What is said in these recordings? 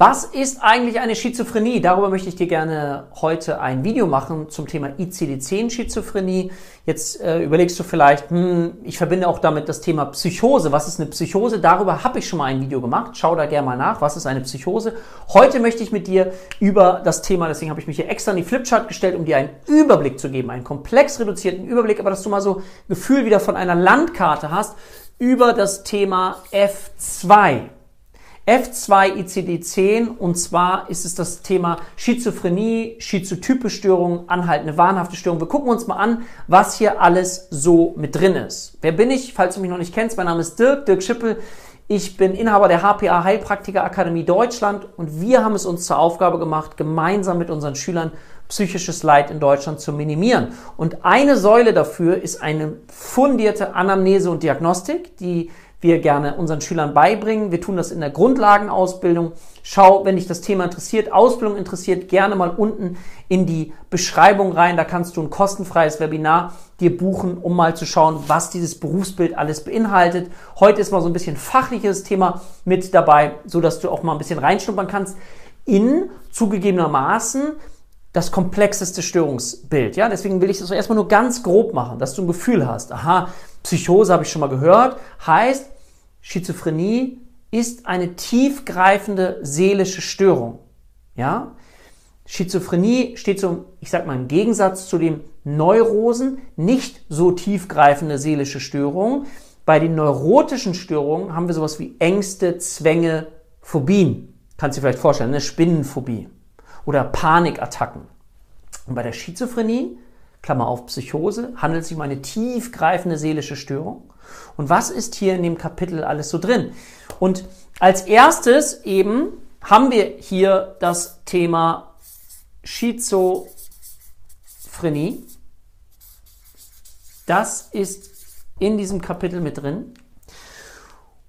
Was ist eigentlich eine Schizophrenie? Darüber möchte ich dir gerne heute ein Video machen zum Thema ICD-10 Schizophrenie. Jetzt äh, überlegst du vielleicht, hm, ich verbinde auch damit das Thema Psychose. Was ist eine Psychose? Darüber habe ich schon mal ein Video gemacht. Schau da gerne mal nach. Was ist eine Psychose? Heute möchte ich mit dir über das Thema, deswegen habe ich mich hier extra in die Flipchart gestellt, um dir einen Überblick zu geben, einen komplex reduzierten Überblick, aber dass du mal so ein Gefühl wieder von einer Landkarte hast über das Thema F2. F2 ICD-10 und zwar ist es das Thema Schizophrenie, schizotype Störungen, anhaltende wahnhafte Störungen. Wir gucken uns mal an, was hier alles so mit drin ist. Wer bin ich? Falls du mich noch nicht kennst, mein Name ist Dirk, Dirk Schippel. Ich bin Inhaber der HPA Heilpraktiker Akademie Deutschland und wir haben es uns zur Aufgabe gemacht, gemeinsam mit unseren Schülern psychisches Leid in Deutschland zu minimieren. Und eine Säule dafür ist eine fundierte Anamnese und Diagnostik, die wir gerne unseren Schülern beibringen. Wir tun das in der Grundlagenausbildung. Schau, wenn dich das Thema interessiert, Ausbildung interessiert, gerne mal unten in die Beschreibung rein. Da kannst du ein kostenfreies Webinar dir buchen, um mal zu schauen, was dieses Berufsbild alles beinhaltet. Heute ist mal so ein bisschen fachliches Thema mit dabei, so dass du auch mal ein bisschen reinschnuppern kannst in zugegebenermaßen das komplexeste Störungsbild. Ja, deswegen will ich das erstmal nur ganz grob machen, dass du ein Gefühl hast. Aha, Psychose habe ich schon mal gehört. Heißt, Schizophrenie ist eine tiefgreifende seelische Störung. Ja? Schizophrenie steht so, ich sag mal, im Gegensatz zu den Neurosen nicht so tiefgreifende seelische Störungen. Bei den neurotischen Störungen haben wir sowas wie Ängste, Zwänge, Phobien. Kannst du dir vielleicht vorstellen, eine Spinnenphobie oder Panikattacken. Und bei der Schizophrenie, Klammer auf Psychose, handelt sich um eine tiefgreifende seelische Störung. Und was ist hier in dem Kapitel alles so drin? Und als erstes eben haben wir hier das Thema Schizophrenie. Das ist in diesem Kapitel mit drin.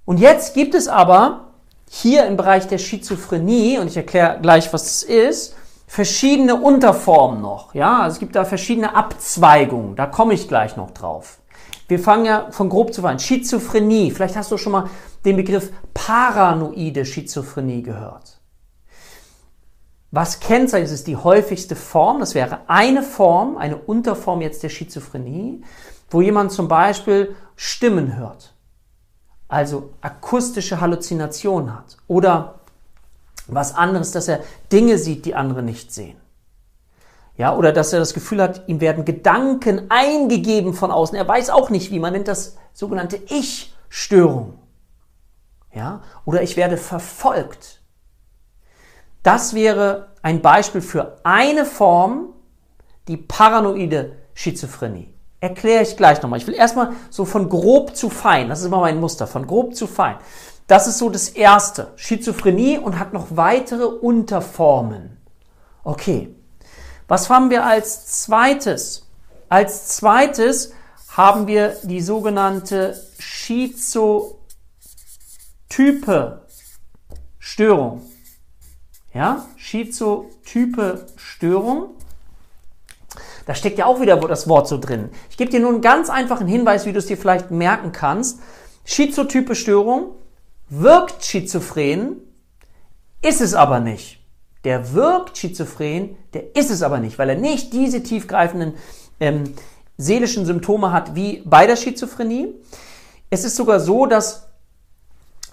Und jetzt gibt es aber hier im Bereich der Schizophrenie, und ich erkläre gleich, was es ist, verschiedene Unterformen noch. Ja, also es gibt da verschiedene Abzweigungen. Da komme ich gleich noch drauf. Wir fangen ja von grob zu fein. Schizophrenie. Vielleicht hast du schon mal den Begriff paranoide Schizophrenie gehört. Was kennzeichnet ist die häufigste Form? Das wäre eine Form, eine Unterform jetzt der Schizophrenie, wo jemand zum Beispiel Stimmen hört also akustische Halluzination hat oder was anderes, dass er Dinge sieht, die andere nicht sehen. Ja, oder dass er das Gefühl hat, ihm werden Gedanken eingegeben von außen. Er weiß auch nicht, wie man nennt das sogenannte Ich-Störung. Ja, oder ich werde verfolgt. Das wäre ein Beispiel für eine Form, die paranoide Schizophrenie. Erkläre ich gleich nochmal. Ich will erstmal so von grob zu fein, das ist immer mein Muster, von grob zu fein. Das ist so das erste. Schizophrenie und hat noch weitere Unterformen. Okay. Was haben wir als zweites? Als zweites haben wir die sogenannte Schizotype Störung. Ja, Schizotype Störung. Da steckt ja auch wieder das Wort so drin. Ich gebe dir nur einen ganz einfachen Hinweis, wie du es dir vielleicht merken kannst. Schizotype Störung wirkt schizophren, ist es aber nicht. Der wirkt schizophren, der ist es aber nicht, weil er nicht diese tiefgreifenden ähm, seelischen Symptome hat wie bei der Schizophrenie. Es ist sogar so, dass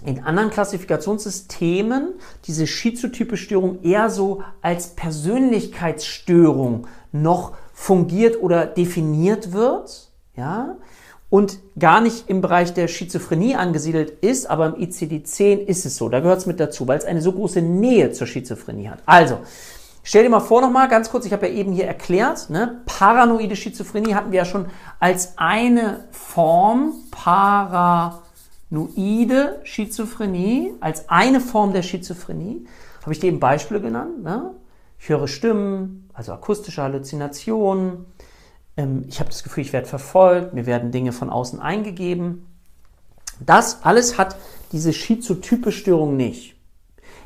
in anderen Klassifikationssystemen diese schizotype Störung eher so als Persönlichkeitsstörung noch fungiert oder definiert wird, ja, und gar nicht im Bereich der Schizophrenie angesiedelt ist, aber im ICD-10 ist es so. Da gehört es mit dazu, weil es eine so große Nähe zur Schizophrenie hat. Also, stell dir mal vor nochmal ganz kurz, ich habe ja eben hier erklärt, ne, paranoide Schizophrenie hatten wir ja schon als eine Form, paranoide Schizophrenie, als eine Form der Schizophrenie. Habe ich dir eben Beispiele genannt, ne? Ich höre Stimmen, also akustische Halluzinationen. Ähm, ich habe das Gefühl, ich werde verfolgt, mir werden Dinge von außen eingegeben. Das alles hat diese schizotype Störung nicht.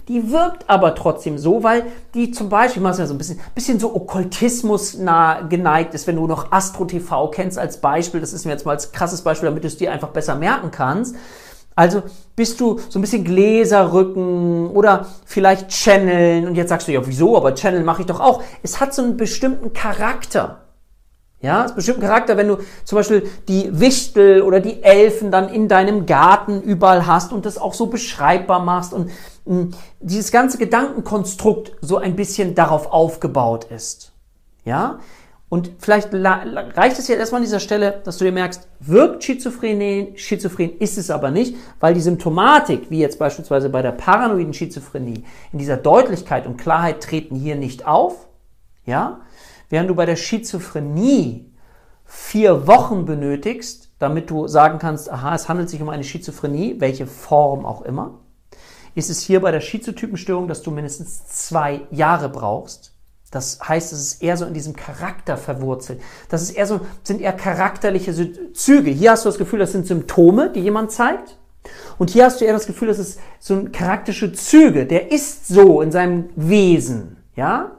Die wirkt aber trotzdem so, weil die zum Beispiel, mal so ein bisschen, bisschen so Okkultismus nah geneigt ist, wenn du noch Astro TV kennst als Beispiel, das ist mir jetzt mal als krasses Beispiel, damit du es dir einfach besser merken kannst. Also bist du so ein bisschen Gläserrücken oder vielleicht Channeln und jetzt sagst du ja, wieso, aber Channel mache ich doch auch. Es hat so einen bestimmten Charakter. Ja, es bestimmten Charakter, wenn du zum Beispiel die Wichtel oder die Elfen dann in deinem Garten überall hast und das auch so beschreibbar machst und mh, hm, dieses ganze Gedankenkonstrukt so ein bisschen darauf aufgebaut ist. Ja, und vielleicht reicht es jetzt erstmal an dieser Stelle, dass du dir merkst, wirkt Schizophrenie, Schizophren ist es aber nicht, weil die Symptomatik, wie jetzt beispielsweise bei der paranoiden Schizophrenie, in dieser Deutlichkeit und Klarheit treten hier nicht auf, ja, während du bei der Schizophrenie vier Wochen benötigst, damit du sagen kannst, aha, es handelt sich um eine Schizophrenie, welche Form auch immer, ist es hier bei der Schizotypenstörung, dass du mindestens zwei Jahre brauchst, das heißt, es ist eher so in diesem Charakter verwurzelt. Das ist eher so, sind eher charakterliche Züge. Hier hast du das Gefühl, das sind Symptome, die jemand zeigt. Und hier hast du eher das Gefühl, das ist so ein charakterische Züge. Der ist so in seinem Wesen. Ja?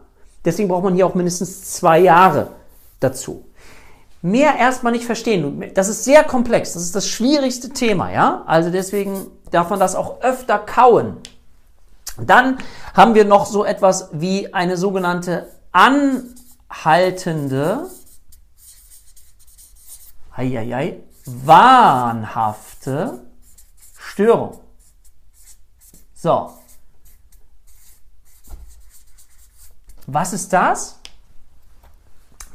Deswegen braucht man hier auch mindestens zwei Jahre dazu. Mehr erstmal nicht verstehen. Das ist sehr komplex. Das ist das schwierigste Thema. Ja? Also deswegen darf man das auch öfter kauen. Dann haben wir noch so etwas wie eine sogenannte anhaltende, heieiei, wahnhafte Störung. So. Was ist das?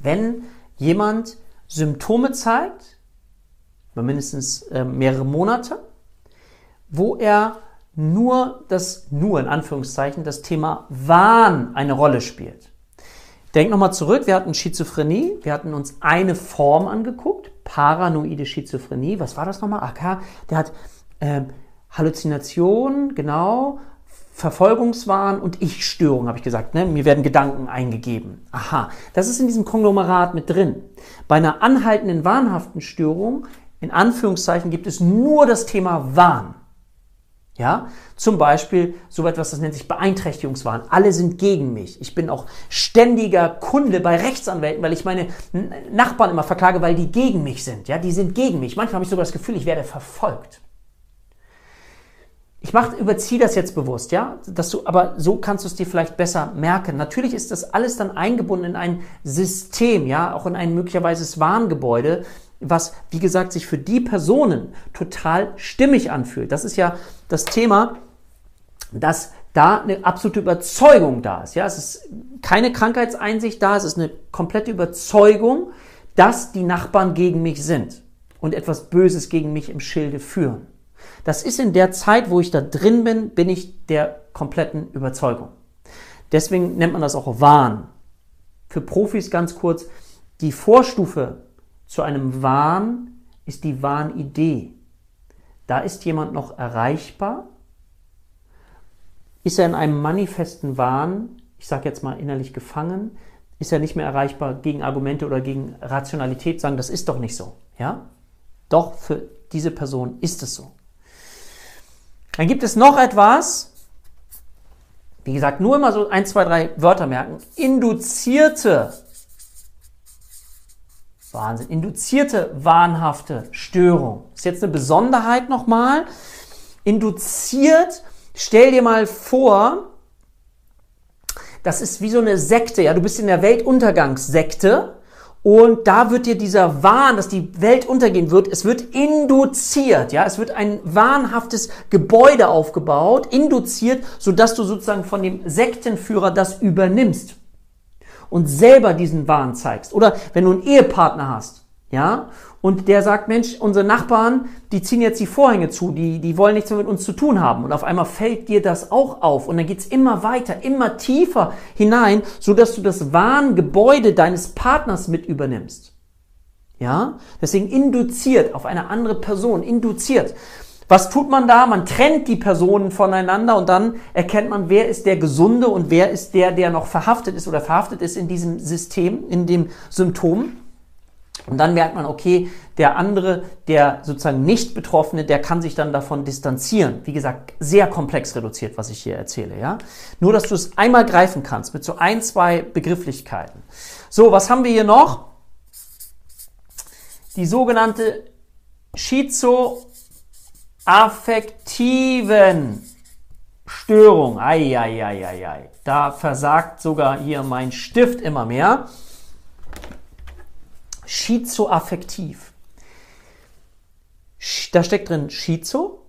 Wenn jemand Symptome zeigt, über mindestens äh, mehrere Monate, wo er nur das, nur in Anführungszeichen, das Thema Wahn eine Rolle spielt. Denk nochmal zurück, wir hatten Schizophrenie, wir hatten uns eine Form angeguckt, paranoide Schizophrenie, was war das nochmal? AK, der hat äh, Halluzination, genau, Verfolgungswahn und Ich-Störung, habe ich gesagt. Ne? Mir werden Gedanken eingegeben. Aha, das ist in diesem Konglomerat mit drin. Bei einer anhaltenden wahnhaften Störung, in Anführungszeichen, gibt es nur das Thema Wahn. Ja, zum Beispiel so etwas, das nennt sich Beeinträchtigungswahn. Alle sind gegen mich. Ich bin auch ständiger Kunde bei Rechtsanwälten, weil ich meine Nachbarn immer verklage, weil die gegen mich sind. Ja, die sind gegen mich. Manchmal habe ich sogar das Gefühl, ich werde verfolgt. Ich mach, überziehe das jetzt bewusst, ja, dass du, aber so kannst du es dir vielleicht besser merken. Natürlich ist das alles dann eingebunden in ein System, ja, auch in ein möglicherweise Warngebäude, was, wie gesagt, sich für die Personen total stimmig anfühlt. Das ist ja das Thema, dass da eine absolute Überzeugung da ist. Ja, es ist keine Krankheitseinsicht da, es ist eine komplette Überzeugung, dass die Nachbarn gegen mich sind und etwas Böses gegen mich im Schilde führen. Das ist in der Zeit, wo ich da drin bin, bin ich der kompletten Überzeugung. Deswegen nennt man das auch Wahn. Für Profis ganz kurz, die Vorstufe zu einem Wahn ist die Wahnidee. Da ist jemand noch erreichbar. Ist er in einem manifesten Wahn, ich sage jetzt mal innerlich gefangen, ist er nicht mehr erreichbar gegen Argumente oder gegen Rationalität, sagen, das ist doch nicht so. Ja? Doch für diese Person ist es so. Dann gibt es noch etwas, wie gesagt, nur immer so ein, zwei, drei Wörter merken. Induzierte Wahnsinn. Induzierte wahnhafte Störung. Ist jetzt eine Besonderheit nochmal. Induziert, stell dir mal vor, das ist wie so eine Sekte, ja, du bist in der Weltuntergangssekte und da wird dir dieser Wahn, dass die Welt untergehen wird, es wird induziert, ja, es wird ein wahnhaftes Gebäude aufgebaut, induziert, sodass du sozusagen von dem Sektenführer das übernimmst und selber diesen Wahn zeigst. Oder wenn du einen Ehepartner hast, ja, und der sagt, Mensch, unsere Nachbarn, die ziehen jetzt die Vorhänge zu, die, die wollen nichts mehr mit uns zu tun haben. Und auf einmal fällt dir das auch auf. Und dann geht's immer weiter, immer tiefer hinein, so dass du das Wahngebäude deines Partners mit übernimmst. Ja? Deswegen induziert auf eine andere Person, induziert. Was tut man da? Man trennt die Personen voneinander und dann erkennt man, wer ist der Gesunde und wer ist der, der noch verhaftet ist oder verhaftet ist in diesem System, in dem Symptom. Und dann merkt man, okay, der andere, der sozusagen nicht Betroffene, der kann sich dann davon distanzieren. Wie gesagt, sehr komplex reduziert, was ich hier erzähle, ja. Nur, dass du es einmal greifen kannst mit so ein, zwei Begrifflichkeiten. So, was haben wir hier noch? Die sogenannte Schizo affektiven Störung. Eieieiei. Da versagt sogar hier mein Stift immer mehr. Schizoaffektiv. Da steckt drin Schizo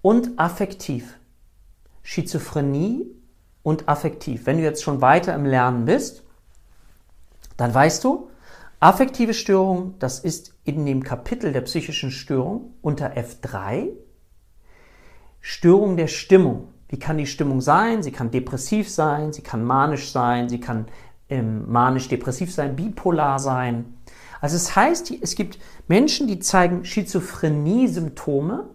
und affektiv. Schizophrenie und affektiv. Wenn du jetzt schon weiter im Lernen bist, dann weißt du, affektive Störung, das ist in dem Kapitel der psychischen Störung unter F3 Störung der Stimmung. Wie kann die Stimmung sein? Sie kann depressiv sein, sie kann manisch sein, sie kann ähm, manisch-depressiv sein, bipolar sein. Also es heißt, es gibt Menschen, die zeigen Schizophrenie-Symptome.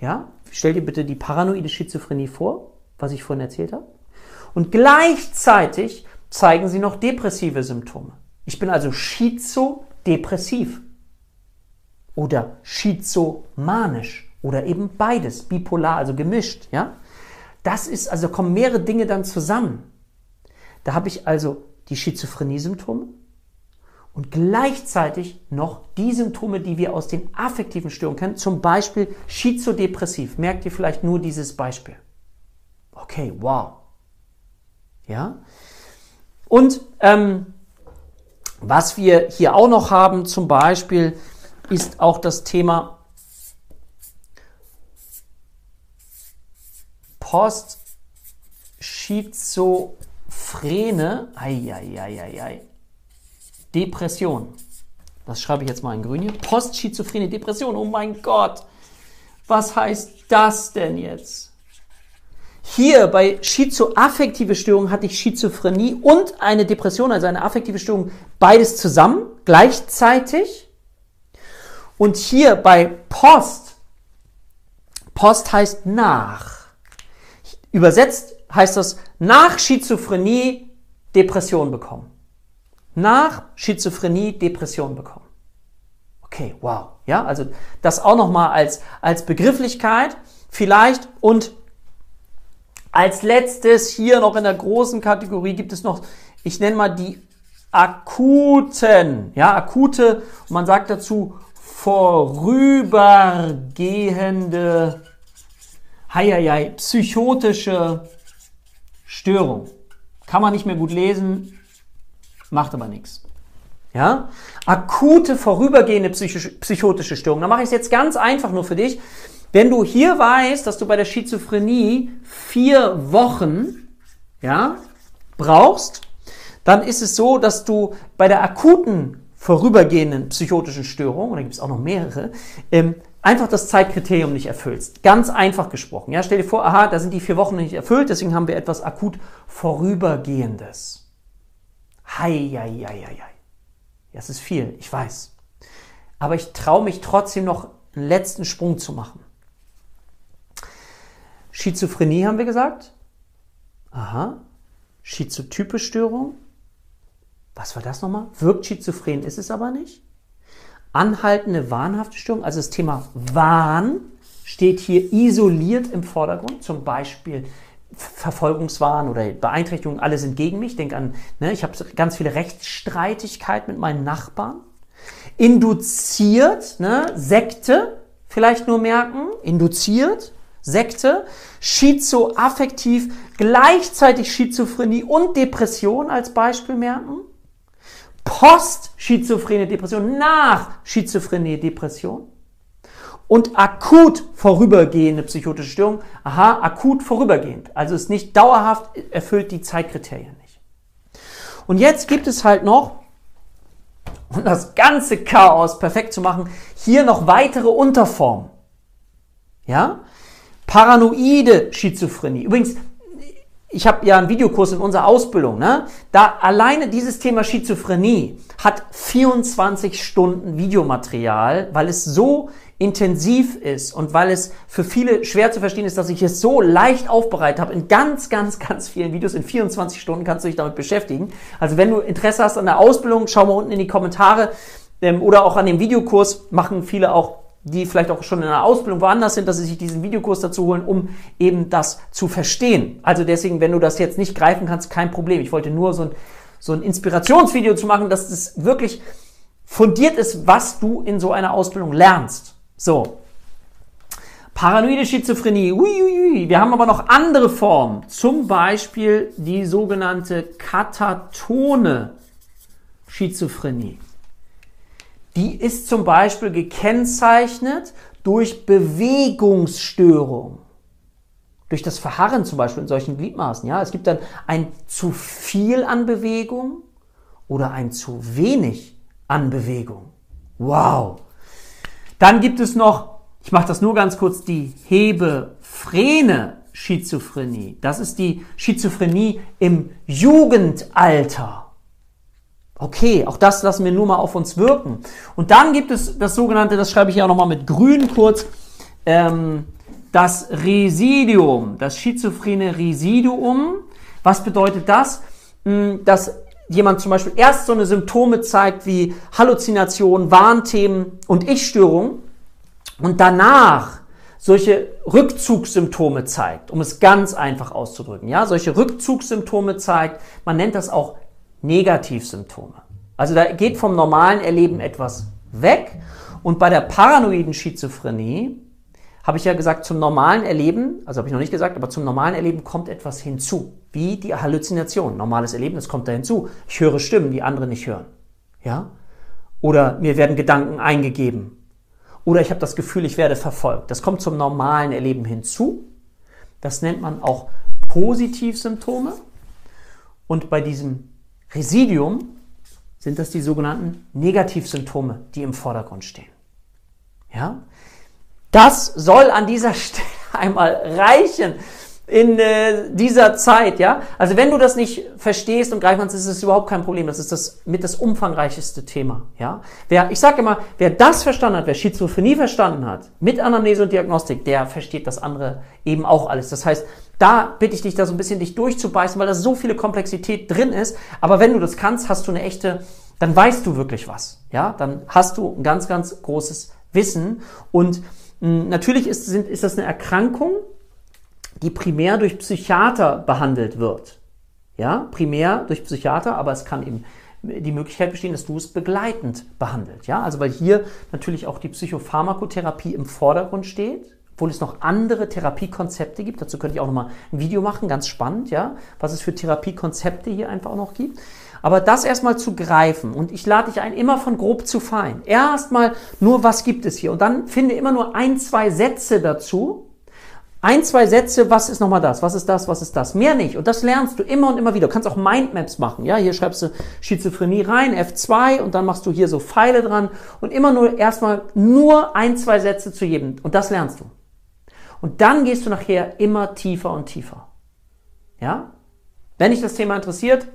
Ja, stell dir bitte die paranoide Schizophrenie vor, was ich vorhin erzählt habe. Und gleichzeitig zeigen sie noch depressive Symptome. Ich bin also schizodepressiv oder schizomanisch oder eben beides, bipolar, also gemischt, ja? Das ist, also kommen mehrere Dinge dann zusammen. Da habe ich also die Schizophrenie-Symptome und gleichzeitig noch die Symptome, die wir aus den affektiven Störungen kennen, zum Beispiel schizodepressiv. Merkt ihr vielleicht nur dieses Beispiel? Okay, wow. Ja? Und ähm, was wir hier auch noch haben, zum Beispiel, ist auch das Thema Postschizophrene, ei, Depression. Das schreibe ich jetzt mal in grün hier. Postschizophrene Depression. Oh mein Gott. Was heißt das denn jetzt? Hier bei schizoaffektive Störung hatte ich Schizophrenie und eine Depression, also eine affektive Störung, beides zusammen, gleichzeitig. Und hier bei Post, Post heißt nach. Übersetzt heißt das nach Schizophrenie Depression bekommen. Nach Schizophrenie Depression bekommen. Okay, wow. Ja, also das auch nochmal als, als Begrifflichkeit vielleicht und als letztes hier noch in der großen Kategorie gibt es noch, ich nenne mal die akuten, ja, akute, man sagt dazu vorübergehende heieiei, psychotische Störung. Kann man nicht mehr gut lesen, macht aber nichts. Ja? Akute, vorübergehende psychotische Störung. Da mache ich es jetzt ganz einfach nur für dich. Wenn du hier weißt, dass du bei der Schizophrenie vier Wochen ja, brauchst, dann ist es so, dass du bei der akuten vorübergehenden psychotischen Störung, und da gibt es auch noch mehrere, ähm, einfach das Zeitkriterium nicht erfüllst. Ganz einfach gesprochen. Ja, stell dir vor, aha, da sind die vier Wochen nicht erfüllt, deswegen haben wir etwas akut Vorübergehendes. Hei, hei, hei, hei. Das ist viel, ich weiß. Aber ich traue mich trotzdem noch einen letzten Sprung zu machen. Schizophrenie haben wir gesagt. Aha. Schizotype Störung. Was war das nochmal? Wirkt schizophren, ist es aber nicht anhaltende wahnhafte Störung, also das Thema Wahn steht hier isoliert im Vordergrund, zum Beispiel Verfolgungswahn oder Beeinträchtigung, alle sind gegen mich. Denk an, ne, ich habe ganz viele Rechtsstreitigkeit mit meinen Nachbarn. Induziert, ne, Sekte, vielleicht nur merken, induziert, Sekte, schizoaffektiv, gleichzeitig Schizophrenie und Depression als Beispiel merken. Post-schizophrene Depression, nach schizophrene Depression und akut vorübergehende psychotische Störung. Aha, akut vorübergehend. Also ist nicht dauerhaft, erfüllt die Zeitkriterien nicht. Und jetzt gibt es halt noch, um das ganze Chaos perfekt zu machen, hier noch weitere Unterformen. Ja? Paranoide Schizophrenie. Übrigens, ich habe ja einen Videokurs in unserer Ausbildung, ne? Da alleine dieses Thema Schizophrenie hat 24 Stunden Videomaterial, weil es so intensiv ist und weil es für viele schwer zu verstehen ist, dass ich es so leicht aufbereitet habe in ganz, ganz, ganz vielen Videos. In 24 Stunden kannst du dich damit beschäftigen. Also wenn du Interesse hast an der Ausbildung, schau mal unten in die Kommentare ähm, oder auch an dem Videokurs machen viele auch die vielleicht auch schon in einer Ausbildung woanders sind, dass sie sich diesen Videokurs dazu holen, um eben das zu verstehen. Also deswegen, wenn du das jetzt nicht greifen kannst, kein Problem. Ich wollte nur so ein, so ein Inspirationsvideo zu machen, dass es wirklich fundiert ist, was du in so einer Ausbildung lernst. So. Paranoide Schizophrenie. Uiuiui. Wir haben aber noch andere Formen. Zum Beispiel die sogenannte katatone Schizophrenie. Die ist zum Beispiel gekennzeichnet durch Bewegungsstörung. Durch das Verharren zum Beispiel in solchen Gliedmaßen. Ja, es gibt dann ein zu viel an Bewegung oder ein zu wenig an Bewegung. Wow. Dann gibt es noch, ich mache das nur ganz kurz, die Hebephrene Schizophrenie. Das ist die Schizophrenie im Jugendalter. Okay, auch das lassen wir nur mal auf uns wirken. Und dann gibt es das sogenannte, das schreibe ich ja nochmal mit grün kurz, ähm, das Residium, das schizophrene Residuum. Was bedeutet das? Hm, dass jemand zum Beispiel erst so eine Symptome zeigt wie Halluzination, Warnthemen und Ich-Störung und danach solche Rückzugssymptome zeigt, um es ganz einfach auszudrücken. Ja, solche Rückzugssymptome zeigt, man nennt das auch Negativsymptome. Also da geht vom normalen Erleben etwas weg und bei der paranoiden Schizophrenie habe ich ja gesagt, zum normalen Erleben, also habe ich noch nicht gesagt, aber zum normalen Erleben kommt etwas hinzu, wie die Halluzination. Normales Erlebnis kommt da hinzu. Ich höre Stimmen, die andere nicht hören. Ja? Oder mir werden Gedanken eingegeben. Oder ich habe das Gefühl, ich werde verfolgt. Das kommt zum normalen Erleben hinzu. Das nennt man auch Positivsymptome. Und bei diesem Residium sind das die sogenannten Negativsymptome, die im Vordergrund stehen. Ja? Das soll an dieser Stelle einmal reichen in äh, dieser Zeit, ja. Also wenn du das nicht verstehst und greifen kannst, ist es überhaupt kein Problem. Das ist das mit das umfangreichste Thema, ja. Wer, ich sage immer, wer das verstanden hat, wer Schizophrenie verstanden hat, mit Anamnese und Diagnostik, der versteht das andere eben auch alles. Das heißt, da bitte ich dich, da so ein bisschen dich durchzubeißen, weil da so viele Komplexität drin ist. Aber wenn du das kannst, hast du eine echte, dann weißt du wirklich was, ja. Dann hast du ein ganz, ganz großes Wissen und hm, natürlich ist, sind, ist das eine Erkrankung, die primär durch Psychiater behandelt wird. Ja, primär durch Psychiater, aber es kann eben die Möglichkeit bestehen, dass du es begleitend behandelt. Ja, also weil hier natürlich auch die Psychopharmakotherapie im Vordergrund steht, obwohl es noch andere Therapiekonzepte gibt. Dazu könnte ich auch nochmal ein Video machen, ganz spannend, ja, was es für Therapiekonzepte hier einfach auch noch gibt. Aber das erstmal zu greifen und ich lade dich ein, immer von grob zu fein. Erstmal nur, was gibt es hier? Und dann finde immer nur ein, zwei Sätze dazu. Ein, zwei Sätze, was ist nochmal das? Was ist das? Was ist das? Mehr nicht. Und das lernst du immer und immer wieder. Du kannst auch Mindmaps machen. Ja, hier schreibst du Schizophrenie rein, F2 und dann machst du hier so Pfeile dran und immer nur erstmal nur ein, zwei Sätze zu jedem. Und das lernst du. Und dann gehst du nachher immer tiefer und tiefer. Ja? Wenn dich das Thema interessiert,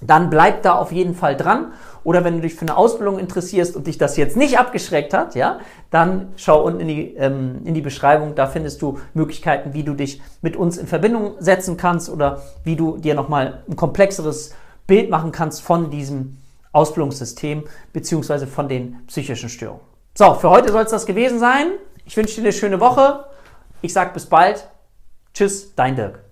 dann bleib da auf jeden Fall dran. Oder wenn du dich für eine Ausbildung interessierst und dich das jetzt nicht abgeschreckt hat, ja, dann schau unten in die, ähm, in die Beschreibung. Da findest du Möglichkeiten, wie du dich mit uns in Verbindung setzen kannst oder wie du dir nochmal ein komplexeres Bild machen kannst von diesem Ausbildungssystem beziehungsweise von den psychischen Störungen. So, für heute soll es das gewesen sein. Ich wünsche dir eine schöne Woche. Ich sage bis bald. Tschüss, dein Dirk.